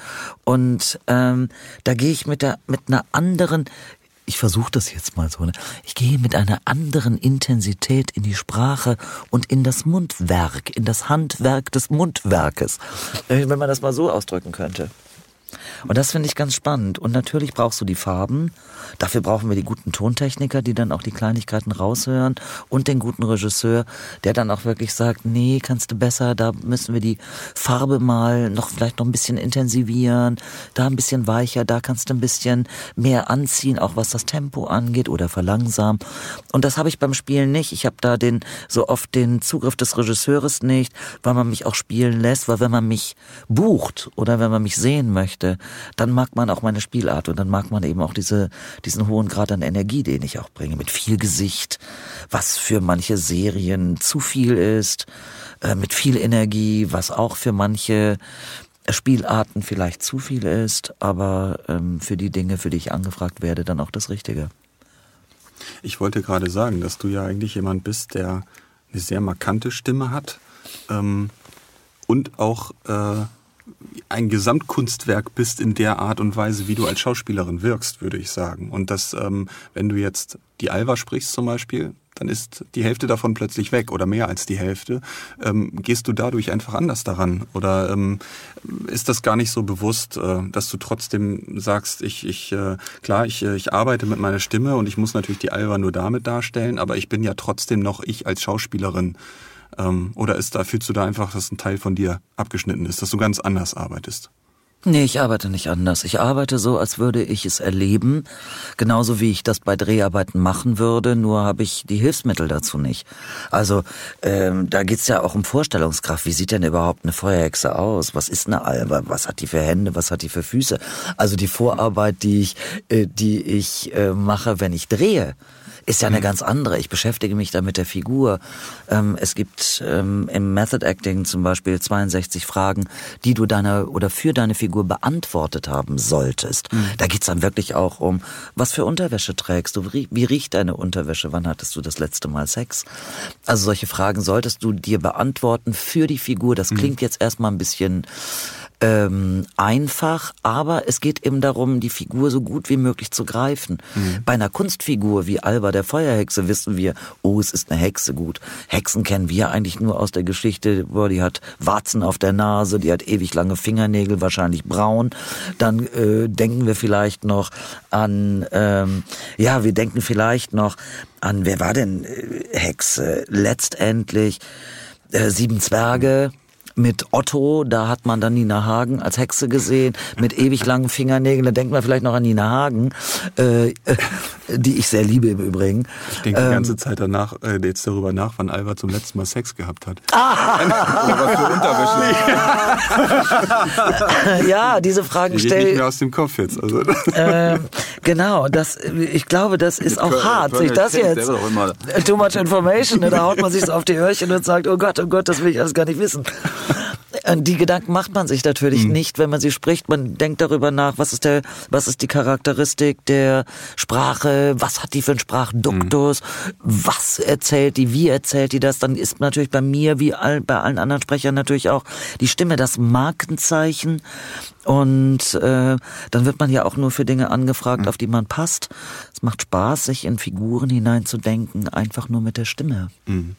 Und ähm, da gehe ich mit der mit einer anderen, ich versuche das jetzt mal so, ne? ich gehe mit einer anderen Intensität in die Sprache und in das Mundwerk, in das Handwerk des Mundwerkes, wenn man das mal so ausdrücken könnte. Und das finde ich ganz spannend. Und natürlich brauchst du die Farben. Dafür brauchen wir die guten Tontechniker, die dann auch die Kleinigkeiten raushören und den guten Regisseur, der dann auch wirklich sagt, nee, kannst du besser, da müssen wir die Farbe mal noch vielleicht noch ein bisschen intensivieren, da ein bisschen weicher, da kannst du ein bisschen mehr anziehen, auch was das Tempo angeht oder verlangsamen. Und das habe ich beim Spielen nicht. Ich habe da den so oft den Zugriff des Regisseurs nicht, weil man mich auch spielen lässt, weil wenn man mich bucht oder wenn man mich sehen möchte, dann mag man auch meine Spielart und dann mag man eben auch diese diesen hohen Grad an Energie, den ich auch bringe, mit viel Gesicht, was für manche Serien zu viel ist, äh, mit viel Energie, was auch für manche Spielarten vielleicht zu viel ist, aber ähm, für die Dinge, für die ich angefragt werde, dann auch das Richtige. Ich wollte gerade sagen, dass du ja eigentlich jemand bist, der eine sehr markante Stimme hat ähm, und auch äh, ein Gesamtkunstwerk bist in der Art und Weise, wie du als Schauspielerin wirkst, würde ich sagen. Und dass, ähm, wenn du jetzt die Alva sprichst zum Beispiel, dann ist die Hälfte davon plötzlich weg oder mehr als die Hälfte. Ähm, gehst du dadurch einfach anders daran? Oder ähm, ist das gar nicht so bewusst, äh, dass du trotzdem sagst, ich, ich äh, klar, ich, äh, ich arbeite mit meiner Stimme und ich muss natürlich die Alva nur damit darstellen, aber ich bin ja trotzdem noch ich als Schauspielerin. Ähm, oder ist da, fühlst du da einfach, dass ein Teil von dir abgeschnitten ist, dass du ganz anders arbeitest? Nee, ich arbeite nicht anders. Ich arbeite so, als würde ich es erleben, genauso wie ich das bei Dreharbeiten machen würde, nur habe ich die Hilfsmittel dazu nicht. Also ähm, da geht's ja auch um Vorstellungskraft. Wie sieht denn überhaupt eine Feuerhexe aus? Was ist eine Alba? Was hat die für Hände? Was hat die für Füße? Also die Vorarbeit, die ich, äh, die ich äh, mache, wenn ich drehe ist ja eine mhm. ganz andere. Ich beschäftige mich da mit der Figur. Ähm, es gibt ähm, im Method Acting zum Beispiel 62 Fragen, die du deiner oder für deine Figur beantwortet haben solltest. Mhm. Da geht's dann wirklich auch um, was für Unterwäsche trägst du, wie riecht deine Unterwäsche, wann hattest du das letzte Mal Sex? Also solche Fragen solltest du dir beantworten für die Figur. Das mhm. klingt jetzt erstmal ein bisschen ähm, einfach, aber es geht eben darum, die Figur so gut wie möglich zu greifen. Mhm. Bei einer Kunstfigur wie Alba der Feuerhexe wissen wir, oh, es ist eine Hexe gut. Hexen kennen wir eigentlich nur aus der Geschichte, boah, die hat Warzen auf der Nase, die hat ewig lange Fingernägel, wahrscheinlich braun. Dann äh, denken wir vielleicht noch an, ähm, ja, wir denken vielleicht noch an, wer war denn äh, Hexe? Letztendlich äh, Sieben Zwerge mit Otto, da hat man dann Nina Hagen als Hexe gesehen, mit ewig langen Fingernägeln, da denkt man vielleicht noch an Nina Hagen, äh, äh, die ich sehr liebe im Übrigen. Ich denke ähm, die ganze Zeit danach, äh, jetzt darüber nach, wann Albert zum letzten Mal Sex gehabt hat. Ah! [laughs] Oder was für Unterwäsche. [laughs] ja, diese Fragen stellen. nicht mehr aus dem Kopf jetzt. Also. Ähm, genau, das, ich glaube, das ist auch hart, sich das jetzt. Too much information, ne? da haut man sich so auf die Öhrchen und sagt, oh Gott, oh Gott, das will ich alles gar nicht wissen. Äh, die Gedanken macht man sich natürlich mhm. nicht, wenn man sie spricht. Man denkt darüber nach, was ist der, was ist die Charakteristik der Sprache, was hat die für einen Sprachduktus, mhm. was erzählt die, wie erzählt die das. Dann ist natürlich bei mir, wie all, bei allen anderen Sprechern natürlich auch die Stimme das Markenzeichen. Und äh, dann wird man ja auch nur für Dinge angefragt, mhm. auf die man passt. Es macht Spaß, sich in Figuren hineinzudenken, einfach nur mit der Stimme. Mhm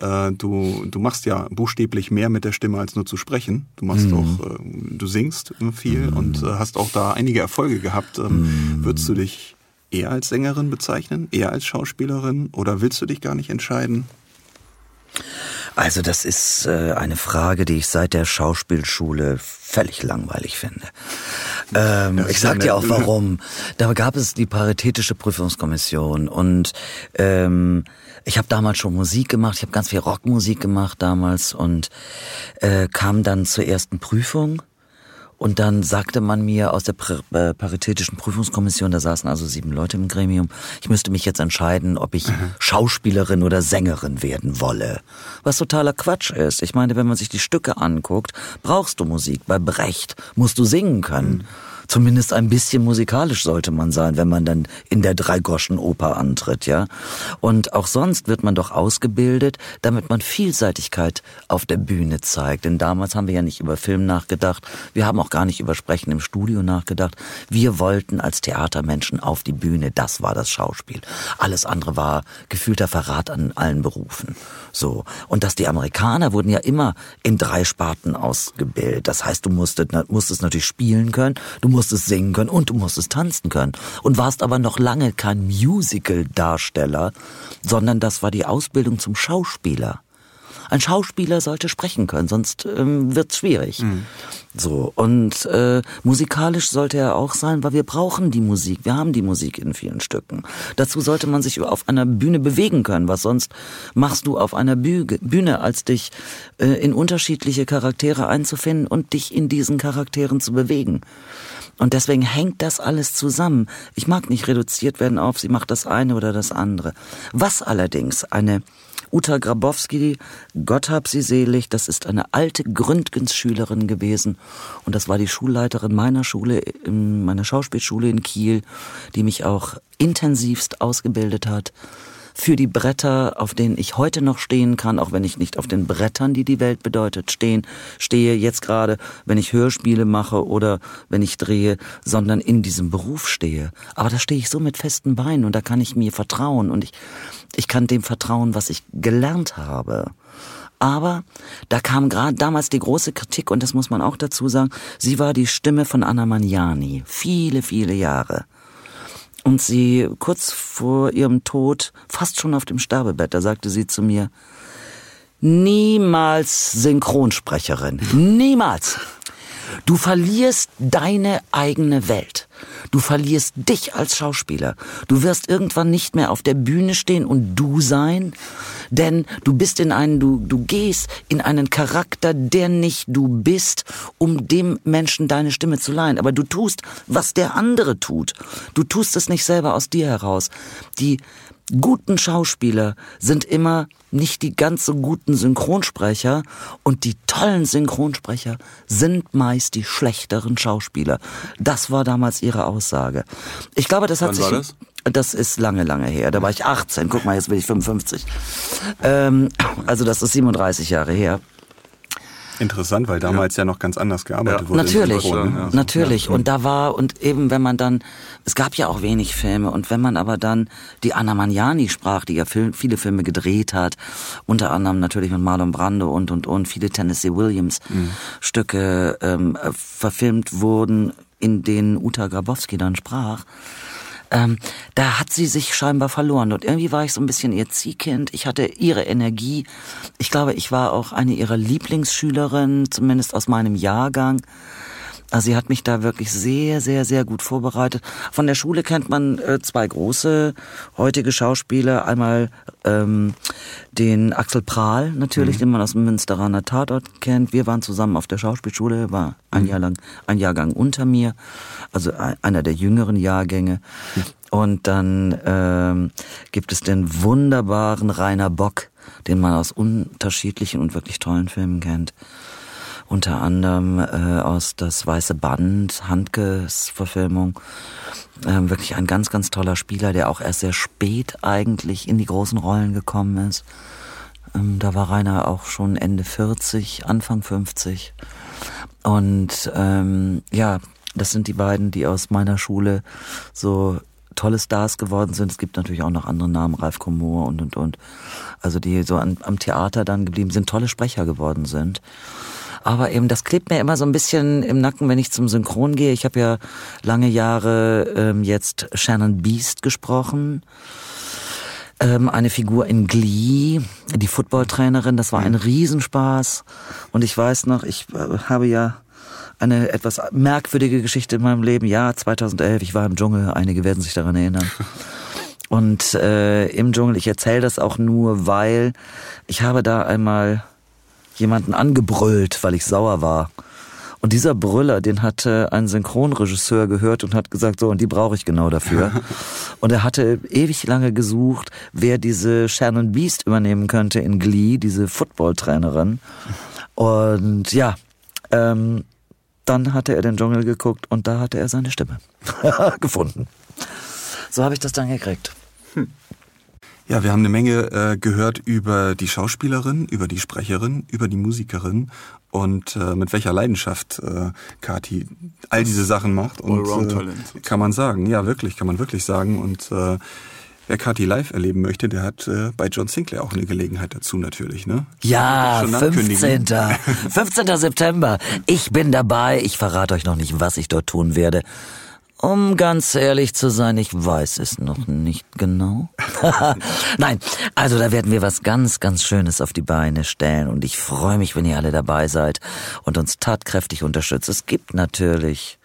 äh, du, du machst ja buchstäblich mehr mit der Stimme als nur zu sprechen. Du machst mhm. auch, äh, du singst viel mhm. und äh, hast auch da einige Erfolge gehabt. Ähm, mhm. Würdest du dich eher als Sängerin bezeichnen, eher als Schauspielerin oder willst du dich gar nicht entscheiden? Also das ist äh, eine Frage, die ich seit der Schauspielschule völlig langweilig finde. Ähm, ich sag dir auch warum. Da gab es die Paritätische Prüfungskommission und ähm, ich habe damals schon Musik gemacht, ich habe ganz viel Rockmusik gemacht damals und äh, kam dann zur ersten Prüfung. Und dann sagte man mir aus der äh, Paritätischen Prüfungskommission, da saßen also sieben Leute im Gremium, ich müsste mich jetzt entscheiden, ob ich mhm. Schauspielerin oder Sängerin werden wolle. Was totaler Quatsch ist. Ich meine, wenn man sich die Stücke anguckt, brauchst du Musik. Bei Brecht musst du singen können. Mhm. Zumindest ein bisschen musikalisch sollte man sein, wenn man dann in der Dreigoschen-Oper antritt, ja. Und auch sonst wird man doch ausgebildet, damit man Vielseitigkeit auf der Bühne zeigt. Denn damals haben wir ja nicht über Film nachgedacht. Wir haben auch gar nicht über Sprechen im Studio nachgedacht. Wir wollten als Theatermenschen auf die Bühne. Das war das Schauspiel. Alles andere war gefühlter Verrat an allen Berufen. So. Und dass die Amerikaner wurden ja immer in drei Sparten ausgebildet. Das heißt, du musstest, musstest natürlich spielen können, du musstest singen können und du musstest tanzen können. Und warst aber noch lange kein Musical-Darsteller, sondern das war die Ausbildung zum Schauspieler. Ein Schauspieler sollte sprechen können, sonst ähm, wird's schwierig. Mhm. So und äh, musikalisch sollte er auch sein, weil wir brauchen die Musik. Wir haben die Musik in vielen Stücken. Dazu sollte man sich auf einer Bühne bewegen können. Was sonst machst du auf einer Bühne, als dich äh, in unterschiedliche Charaktere einzufinden und dich in diesen Charakteren zu bewegen? Und deswegen hängt das alles zusammen. Ich mag nicht reduziert werden auf, sie macht das eine oder das andere. Was allerdings eine Uta Grabowski, Gott hab sie selig, das ist eine alte Gründgens-Schülerin gewesen und das war die Schulleiterin meiner Schule, in meiner Schauspielschule in Kiel, die mich auch intensivst ausgebildet hat für die Bretter, auf denen ich heute noch stehen kann, auch wenn ich nicht auf den Brettern, die die Welt bedeutet, stehen, stehe jetzt gerade, wenn ich Hörspiele mache oder wenn ich drehe, sondern in diesem Beruf stehe. Aber da stehe ich so mit festen Beinen und da kann ich mir vertrauen und ich, ich kann dem vertrauen, was ich gelernt habe. Aber da kam gerade damals die große Kritik, und das muss man auch dazu sagen, sie war die Stimme von Anna Magnani, viele, viele Jahre und sie kurz vor ihrem Tod, fast schon auf dem Sterbebett, da sagte sie zu mir, niemals Synchronsprecherin, niemals. Du verlierst deine eigene Welt. Du verlierst dich als Schauspieler. Du wirst irgendwann nicht mehr auf der Bühne stehen und du sein, denn du bist in einen, du, du gehst in einen Charakter, der nicht du bist, um dem Menschen deine Stimme zu leihen. Aber du tust, was der andere tut. Du tust es nicht selber aus dir heraus. Die guten Schauspieler sind immer nicht die ganz so guten Synchronsprecher und die tollen Synchronsprecher sind meist die schlechteren Schauspieler. Das war damals ihre Aussage. Ich glaube, das hat Wann sich. War das? das ist lange, lange her. Da war ich 18. Guck mal, jetzt bin ich 55. Ähm, also das ist 37 Jahre her. Interessant, weil damals ja, ja noch ganz anders gearbeitet ja. wurde. Natürlich, ja, natürlich. Und da war, und eben wenn man dann, es gab ja auch wenig Filme, und wenn man aber dann die Anna Magnani sprach, die ja Film, viele Filme gedreht hat, unter anderem natürlich mit Marlon Brando und, und, und, viele Tennessee Williams mhm. Stücke ähm, verfilmt wurden, in denen Uta Grabowski dann sprach, ähm, da hat sie sich scheinbar verloren. Und irgendwie war ich so ein bisschen ihr Ziehkind. Ich hatte ihre Energie. Ich glaube, ich war auch eine ihrer Lieblingsschülerinnen, zumindest aus meinem Jahrgang. Also sie hat mich da wirklich sehr, sehr, sehr gut vorbereitet. Von der Schule kennt man äh, zwei große heutige Schauspieler. Einmal ähm, den Axel Prahl natürlich, mhm. den man aus dem Münsteraner Tatort kennt. Wir waren zusammen auf der Schauspielschule, war ein mhm. Jahr lang, ein Jahrgang unter mir, also einer der jüngeren Jahrgänge. Mhm. Und dann ähm, gibt es den wunderbaren Rainer Bock, den man aus unterschiedlichen und wirklich tollen Filmen kennt unter anderem äh, aus Das Weiße Band, Handkes Verfilmung. Ähm, wirklich ein ganz, ganz toller Spieler, der auch erst sehr spät eigentlich in die großen Rollen gekommen ist. Ähm, da war Rainer auch schon Ende 40, Anfang 50. Und ähm, ja, das sind die beiden, die aus meiner Schule so tolle Stars geworden sind. Es gibt natürlich auch noch andere Namen, Ralf Komor und und und. Also die so an, am Theater dann geblieben sind, tolle Sprecher geworden sind. Aber eben, das klebt mir immer so ein bisschen im Nacken, wenn ich zum Synchron gehe. Ich habe ja lange Jahre ähm, jetzt Shannon Beast gesprochen. Ähm, eine Figur in Glee, die Footballtrainerin, das war ein Riesenspaß. Und ich weiß noch, ich äh, habe ja eine etwas merkwürdige Geschichte in meinem Leben. Ja, 2011, ich war im Dschungel, einige werden sich daran erinnern. [laughs] Und äh, im Dschungel, ich erzähle das auch nur, weil ich habe da einmal jemanden angebrüllt, weil ich sauer war. Und dieser Brüller, den hatte ein Synchronregisseur gehört und hat gesagt, so, und die brauche ich genau dafür. [laughs] und er hatte ewig lange gesucht, wer diese Shannon Beast übernehmen könnte in Glee, diese Footballtrainerin. Und ja, ähm, dann hatte er den Dschungel geguckt und da hatte er seine Stimme [laughs] gefunden. So habe ich das dann gekriegt. Ja, wir haben eine Menge äh, gehört über die Schauspielerin, über die Sprecherin, über die Musikerin und äh, mit welcher Leidenschaft äh, Kati all diese Sachen macht. Und äh, kann man sagen, ja wirklich, kann man wirklich sagen. Und äh, wer Kati live erleben möchte, der hat äh, bei John Sinclair auch eine Gelegenheit dazu natürlich, ne? Ja, Schon ankündigen. 15. 15. [laughs] September. Ich bin dabei. Ich verrate euch noch nicht, was ich dort tun werde. Um ganz ehrlich zu sein, ich weiß es noch nicht genau. [laughs] Nein, also da werden wir was ganz, ganz Schönes auf die Beine stellen und ich freue mich, wenn ihr alle dabei seid und uns tatkräftig unterstützt. Es gibt natürlich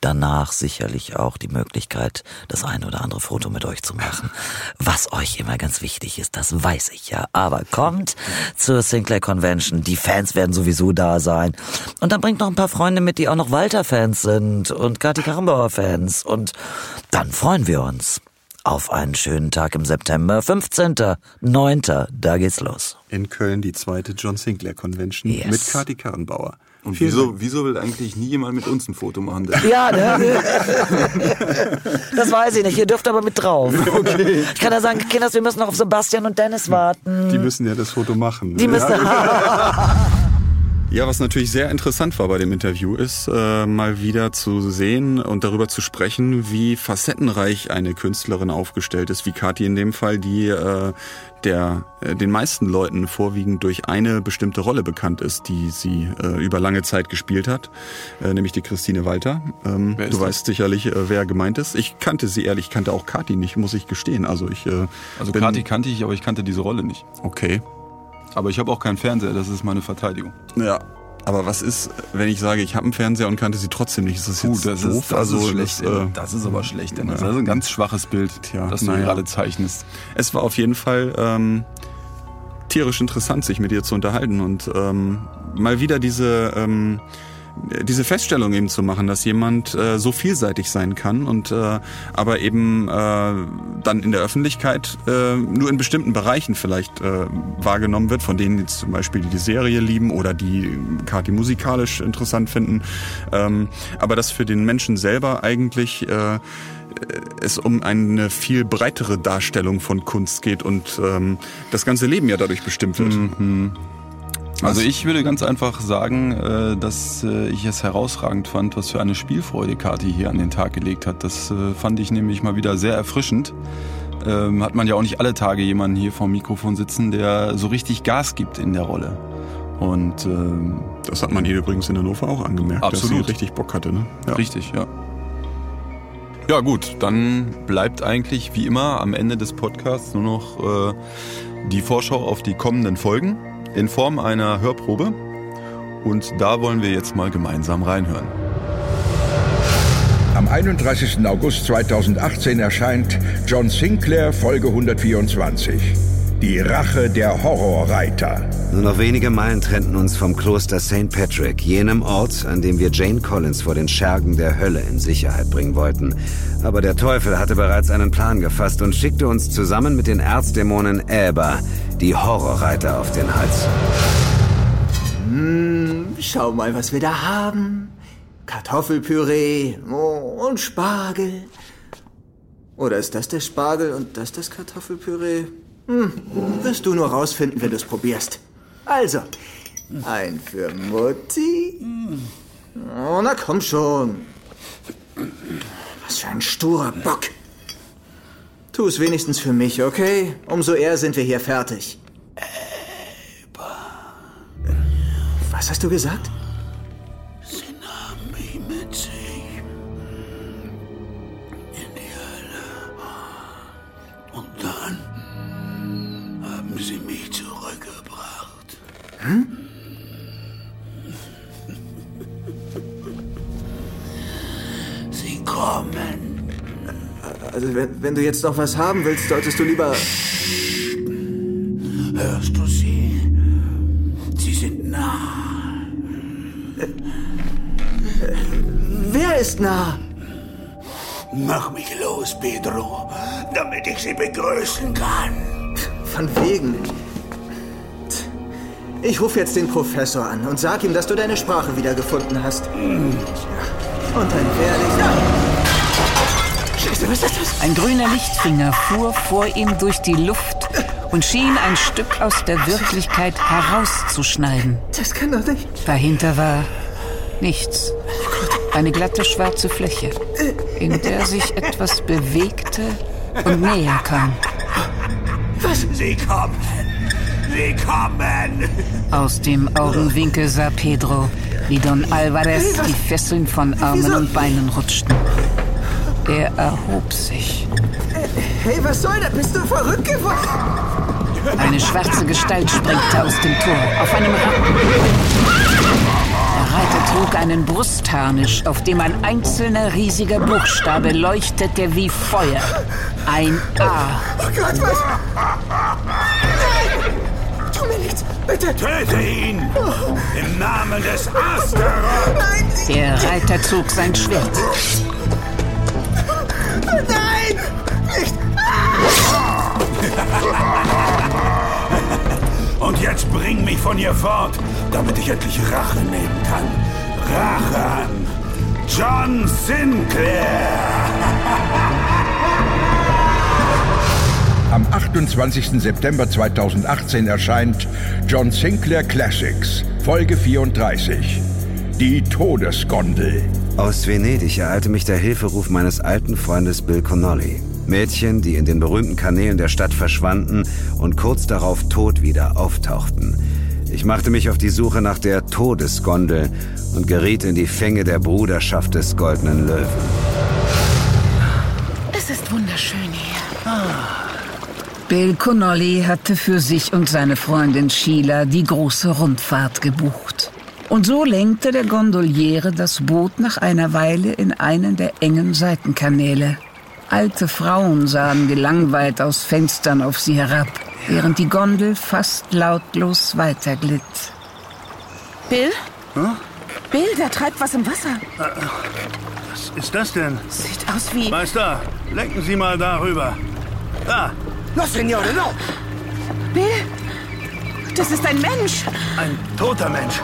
danach sicherlich auch die Möglichkeit, das ein oder andere Foto mit euch zu machen. Was euch immer ganz wichtig ist, das weiß ich ja. Aber kommt zur Sinclair Convention. Die Fans werden sowieso da sein. Und dann bringt noch ein paar Freunde mit, die auch noch Walter-Fans sind und Kati Karrenbauer-Fans. Und dann freuen wir uns auf einen schönen Tag im September, 15.09. Da geht's los. In Köln die zweite John Sinclair Convention Yes. mit Kati Karrenbauer. Und Vielen wieso, wieso will eigentlich nie jemand mit uns ein Foto machen? Denn? Ja, ne? [laughs] Das weiß ich nicht. Ihr dürft aber mit drauf. [laughs] Okay. Ich kann ja sagen, Kinders, wir müssen noch auf Sebastian und Dennis warten. Die müssen ja das Foto machen. Die müssen. Ja, [laughs] was natürlich sehr interessant war bei dem Interview, ist äh, mal wieder zu sehen und darüber zu sprechen, wie facettenreich eine Künstlerin aufgestellt ist, wie Kathi in dem Fall, die äh, der äh, den meisten Leuten vorwiegend durch eine bestimmte Rolle bekannt ist, die sie äh, über lange Zeit gespielt hat, äh, nämlich die Christine Walter. Ähm, du das? weißt sicherlich, äh, wer gemeint ist. Ich kannte sie ehrlich, ich kannte auch Kathi nicht, muss ich gestehen. Also ich äh, Also Kati kannte ich, aber ich kannte diese Rolle nicht. Okay. Aber ich habe auch keinen Fernseher, das ist meine Verteidigung. Ja. Aber was ist, wenn ich sage, ich habe einen Fernseher und kannte sie trotzdem nicht? Ist das jetzt Puh, das doof? ist, das also ist schlecht. Das, äh, das ist aber schlecht, Dennis. ja. Das ist ein ganz schwaches Bild, Tja, das du naja. gerade zeichnest. es war auf jeden Fall ähm, tierisch interessant, sich mit ihr zu unterhalten und ähm, mal wieder diese ähm, diese Feststellung eben zu machen, dass jemand äh, so vielseitig sein kann und äh, aber eben äh, dann in der Öffentlichkeit äh, nur in bestimmten Bereichen vielleicht äh, wahrgenommen wird, von denen jetzt zum Beispiel die die Serie lieben oder die Kati musikalisch interessant finden, ähm, aber dass für den Menschen selber eigentlich äh, es um eine viel breitere Darstellung von Kunst geht und ähm, das ganze Leben ja dadurch bestimmt wird. Also ich würde ganz einfach sagen, äh, dass äh, ich es herausragend fand, was für eine Spielfreude Kati hier an den Tag gelegt hat. Das äh, fand ich nämlich mal wieder sehr erfrischend. Ähm, Hat man ja auch nicht alle Tage jemanden hier vorm Mikrofon sitzen, der so richtig Gas gibt in der Rolle. Und ähm, Das hat man ihr übrigens in Hannover auch angemerkt, dass Absolut. sie richtig Bock hatte. Ne? Ja. Richtig, ja. Ja gut, dann bleibt eigentlich wie immer am Ende des Podcasts nur noch äh, die Vorschau auf die kommenden Folgen in Form einer Hörprobe. Und da wollen wir jetzt mal gemeinsam reinhören. Am 31. August 2018 erscheint John Sinclair Folge 124. Die Rache der Horrorreiter. Nur noch wenige Meilen trennten uns vom Kloster St. Patrick, jenem Ort, an dem wir Jane Collins vor den Schergen der Hölle in Sicherheit bringen wollten. Aber der Teufel hatte bereits einen Plan gefasst und schickte uns zusammen mit den Erzdämonen Äber, die Horrorreiter, auf den Hals. Schau mal, was wir da haben. Kartoffelpüree oh, und Spargel. Oder ist das der Spargel und das das Kartoffelpüree? Hm, wirst du nur rausfinden, wenn du es probierst. Also, ein für Mutti. Oh, na komm schon. Was für ein sturer Bock. Tu es wenigstens für mich, okay? Umso eher sind wir hier fertig. Was hast du gesagt? Zurückgebracht. Sie kommen. Also, wenn, wenn du jetzt noch was haben willst, solltest du lieber. Hörst du sie? Sie sind nah. Wer ist nah? Mach mich los, Pedro, damit ich sie begrüßen kann. Von wegen. Ich rufe jetzt den Professor an und sag ihm, dass du deine Sprache wiedergefunden hast. Ja. Und ein ehrlicher... Scheiße, was ist das? Ein grüner Lichtfinger fuhr vor ihm durch die Luft und schien ein Stück aus der Wirklichkeit herauszuschneiden. Das kann doch nicht... Dahinter war nichts. Eine glatte schwarze Fläche, in der sich etwas bewegte und näher kam. Was? Sie kommen! Sie kommen! Aus dem Augenwinkel sah Pedro, wie Don Alvarez die Fesseln von Armen und Beinen rutschten. Er erhob sich. Hey, was soll das? Bist du verrückt geworden? Eine schwarze Gestalt sprengte aus dem Tor auf einem Rappen. Der Reiter trug einen Brustharnisch, auf dem ein einzelner riesiger Buchstabe leuchtete wie Feuer. Ein A. Oh Gott, was? Bitte! Töte ihn! Im Namen des Asteroth! Nein! Der Reiter zog sein Schwert. Nein! Nicht! Und jetzt bring mich von hier fort, damit ich endlich Rache nehmen kann. Rache an John Sinclair! Am 28. September 2018 erscheint John Sinclair Classics, Folge 34. Die Todesgondel. Aus Venedig ereilte mich der Hilferuf meines alten Freundes Bill Connolly. Mädchen, die in den berühmten Kanälen der Stadt verschwanden und kurz darauf tot wieder auftauchten. Ich machte mich auf die Suche nach der Todesgondel und geriet in die Fänge der Bruderschaft des Goldenen Löwen. Es ist wunderschön hier. Bill Connolly hatte für sich und seine Freundin Sheila die große Rundfahrt gebucht. Und so lenkte der Gondoliere das Boot nach einer Weile in einen der engen Seitenkanäle. Alte Frauen sahen gelangweilt aus Fenstern auf sie herab, während die Gondel fast lautlos weiterglitt. Bill? Bill, da treibt was im Wasser. Was ist das denn? Sieht aus wie... Meister, lenken Sie mal darüber. Da, No, Signore, no! Bill? Das ist ein Mensch. ein toter Mensch.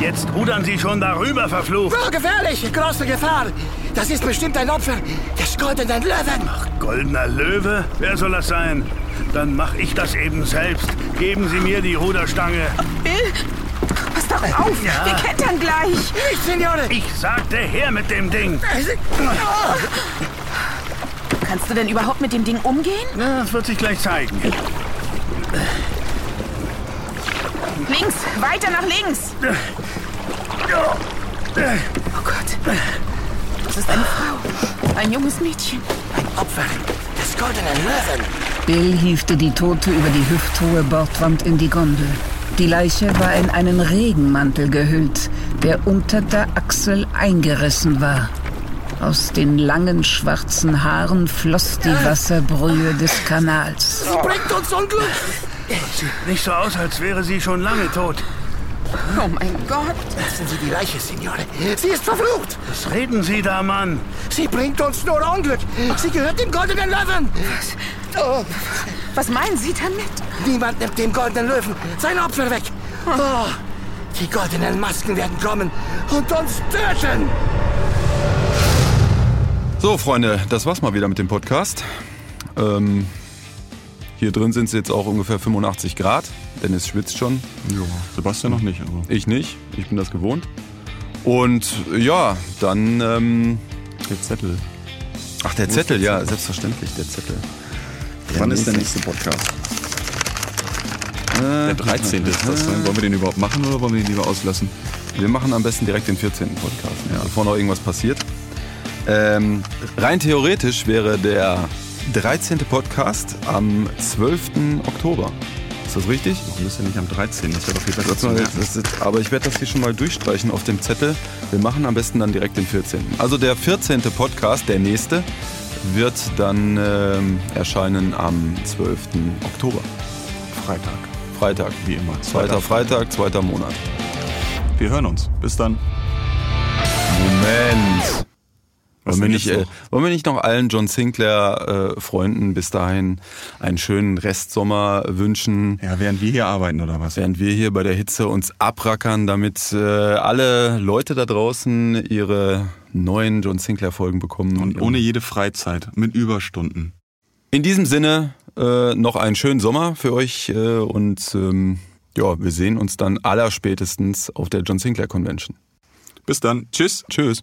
Jetzt rudern Sie schon darüber, verflucht. Oh, gefährlich! Große Gefahr! Das ist bestimmt ein Opfer des goldenen Löwen! Goldener Löwe? Wer soll das sein? Dann mach ich das eben selbst. Geben Sie mir die Ruderstange. Bill? Pass doch auf, Ja. wir kentern gleich. Nicht, Signore! Ich sagte her mit dem Ding. Kannst du denn überhaupt mit dem Ding umgehen? Na, das wird sich gleich zeigen. Links, weiter nach links. Oh Gott. Das ist eine Frau. Ein junges Mädchen. Opfer des goldenen Löwen! Bill hiefte die Tote über die hüfthohe Bordwand in die Gondel. Die Leiche war in einen Regenmantel gehüllt, der unter der Achsel eingerissen war. Aus den langen schwarzen Haaren floss die Wasserbrühe des Kanals. Sie bringt uns Unglück! Sieht nicht so aus, als wäre sie schon lange tot. Oh mein Gott. Lassen Sie die Leiche, Signore. Sie ist verflucht! Was reden Sie da, Mann? Sie bringt uns nur Unglück! Sie gehört dem goldenen Löwen! Oh, Was meinen Sie damit? niemand nimmt dem goldenen Löwen sein Opfer weg! Oh, die goldenen Masken werden kommen und uns töten! So, Freunde, das war's mal wieder mit dem Podcast. Ähm, hier drin sind es jetzt auch ungefähr 85 Grad. Dennis schwitzt schon. Ja, Sebastian noch nicht. Aber Ich nicht. Ich bin das gewohnt. Und ja, dann. Ähm, der Zettel. ach, der Zettel, der ja, selbstverständlich, der Zettel. Wann ist der nächste Podcast? Der 13. ist das. Ne? Wollen wir den überhaupt machen oder wollen wir den lieber auslassen? Wir machen am besten direkt den 14. Podcast, ja. bevor noch irgendwas passiert. Ähm, rein theoretisch wäre der 13. Podcast am 12. Oktober. Ist das richtig? Warum ist der nicht am 13? Das wäre doch viel besser das ist, aber ich werde das hier schon mal durchstreichen auf dem Zettel. Wir machen am besten dann direkt den 14. Also der 14. Podcast, der nächste, wird dann ähm, erscheinen am 12. Oktober. Freitag. Freitag. Wie immer. Zweiter Freitag, zweiter Monat. Wir hören uns. Bis dann. Moment. Wollen wir, nicht, äh, wollen wir nicht noch allen John Sinclair-Freunden äh, bis dahin einen schönen Restsommer wünschen? Ja, während wir hier arbeiten oder was? Während wir hier bei der Hitze uns abrackern, damit äh, alle Leute da draußen ihre neuen John Sinclair-Folgen bekommen. Und ohne jede Freizeit, mit Überstunden. In diesem Sinne äh, noch einen schönen Sommer für euch äh, und ähm, ja, wir sehen uns dann allerspätestens auf der John Sinclair Convention. Bis dann. Tschüss. Tschüss.